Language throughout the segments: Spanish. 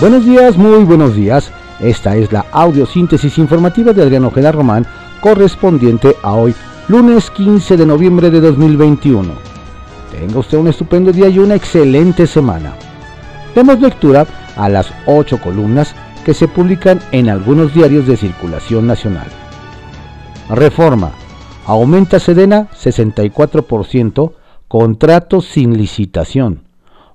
Buenos días, muy buenos días. Esta es la audiosíntesis informativa de Adriano Ojeda Román, correspondiente a hoy, lunes 15 de noviembre de 2021. Tenga usted un estupendo día y una excelente semana. Demos lectura a las ocho columnas que se publican en algunos diarios de circulación nacional. Reforma. Aumenta Sedena 64%, contratos sin licitación.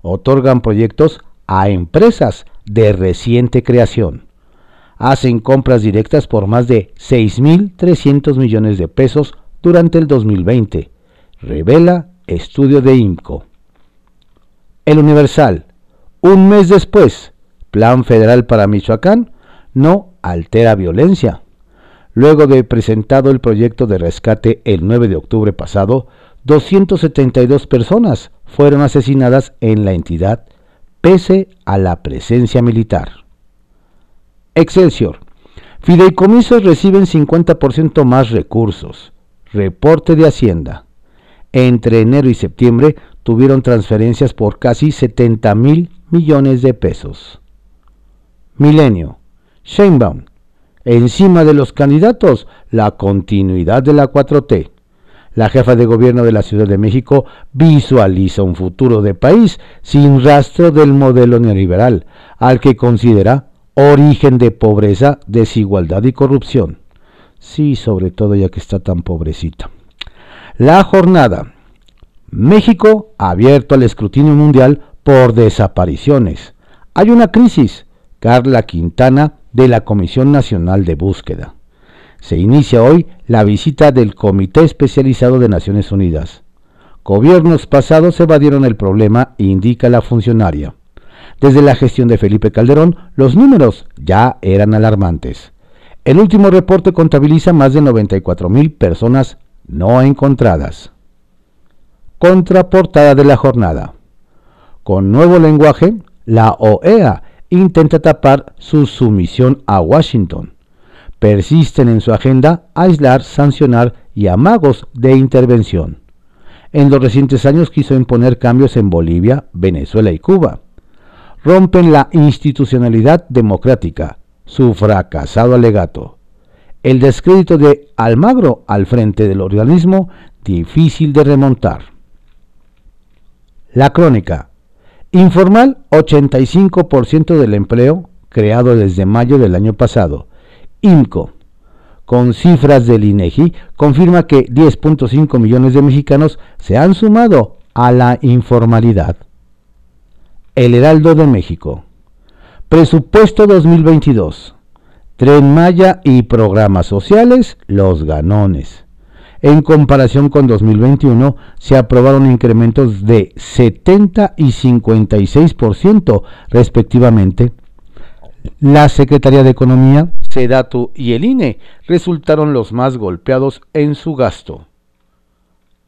Otorgan proyectos a empresas de reciente creación. Hacen compras directas por más de 6.300 millones de pesos durante el 2020, revela estudio de IMCO. El Universal. Un mes después, Plan Federal para Michoacán no altera violencia. Luego de presentado el proyecto de rescate el 9 de octubre pasado, 272 personas fueron asesinadas en la entidad pese a la presencia militar. Excelsior. Fideicomisos reciben 50% más recursos. Reporte de Hacienda. Entre enero y septiembre tuvieron transferencias por casi 70 mil millones de pesos. Milenio. Sheinbaum. Encima de los candidatos, la continuidad de la 4T la jefa de gobierno de la Ciudad de México visualiza un futuro de país sin rastro del modelo neoliberal, al que considera origen de pobreza, desigualdad y corrupción. Sí, sobre todo ya que está tan pobrecita. La jornada. México abierto al escrutinio mundial por desapariciones. Hay una crisis. Carla Quintana de la Comisión Nacional de Búsqueda se inicia hoy la visita del Comité Especializado de Naciones Unidas. Gobiernos pasados evadieron el problema, indica la funcionaria. Desde la gestión de Felipe Calderón, los números ya eran alarmantes. El último reporte contabiliza más de 94 mil personas no encontradas. Contraportada de la jornada. Con nuevo lenguaje, la OEA intenta tapar su sumisión a Washington persisten en su agenda aislar, sancionar y amagos de intervención. En los recientes años quiso imponer cambios en Bolivia, Venezuela y Cuba. Rompen la institucionalidad democrática, su fracasado alegato. El descrédito de Almagro al frente del organismo, difícil de remontar. La crónica. Informal 85% del empleo creado desde mayo del año pasado INCO, con cifras del INEGI, confirma que 10.5 millones de mexicanos se han sumado a la informalidad. El Heraldo de México. Presupuesto 2022. Tren Maya y programas sociales, los ganones. En comparación con 2021, se aprobaron incrementos de 70 y 56% respectivamente la Secretaría de Economía, SEDATU y el INE resultaron los más golpeados en su gasto.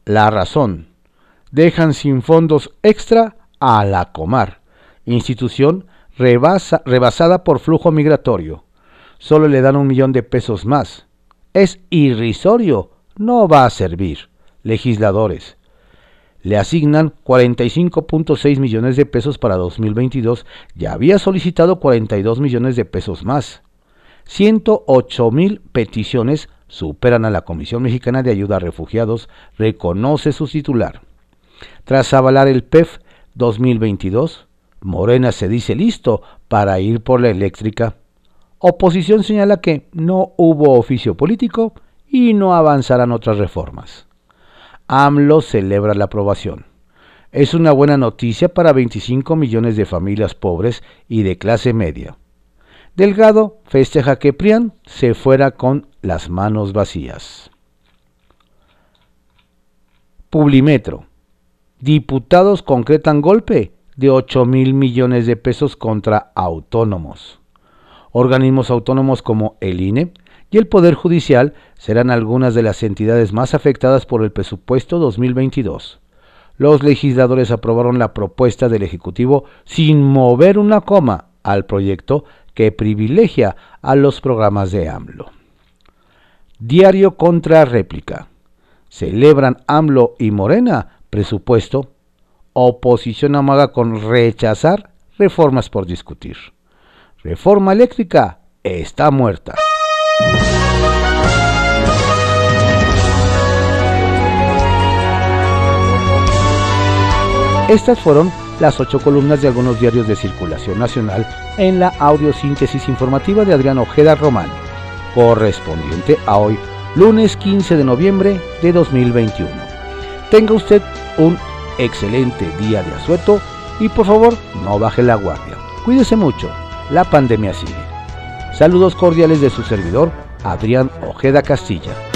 La razón. Dejan sin fondos extra a la Comar, institución rebasada por flujo migratorio. Solo le dan un millón de pesos más. Es irrisorio, no va a servir. Legisladores le asignan 45.6 millones de pesos para 2022 ya había solicitado 42 millones de pesos más. 108 mil peticiones superan a la Comisión Mexicana de Ayuda a Refugiados, reconoce su titular. Tras avalar el PEF 2022, Morena se dice listo para ir por la eléctrica. Oposición señala que no hubo oficio político y no avanzarán otras reformas. AMLO celebra la aprobación. Es una buena noticia para 25 millones de familias pobres y de clase media. Delgado festeja que Prián se fuera con las manos vacías. Publimetro. Diputados concretan golpe de 8 mil millones de pesos contra autónomos. Organismos autónomos como el INE y el Poder Judicial serán algunas de las entidades más afectadas por el presupuesto 2022. Los legisladores aprobaron la propuesta del Ejecutivo sin mover una coma al proyecto que privilegia a los programas de AMLO. Diario contra réplica. Celebran AMLO y Morena presupuesto. Oposición amaga con rechazar reformas por discutir. reforma eléctrica está muerta. Estas fueron las ocho columnas de algunos diarios de circulación nacional en la audiosíntesis informativa de Adrián Ojeda Román, correspondiente a hoy, lunes 15 de noviembre de 2021. Tenga usted un excelente día de asueto y por favor no baje la guardia. Cuídese mucho, la pandemia sigue. Saludos cordiales de su servidor, Adrián Ojeda Castilla.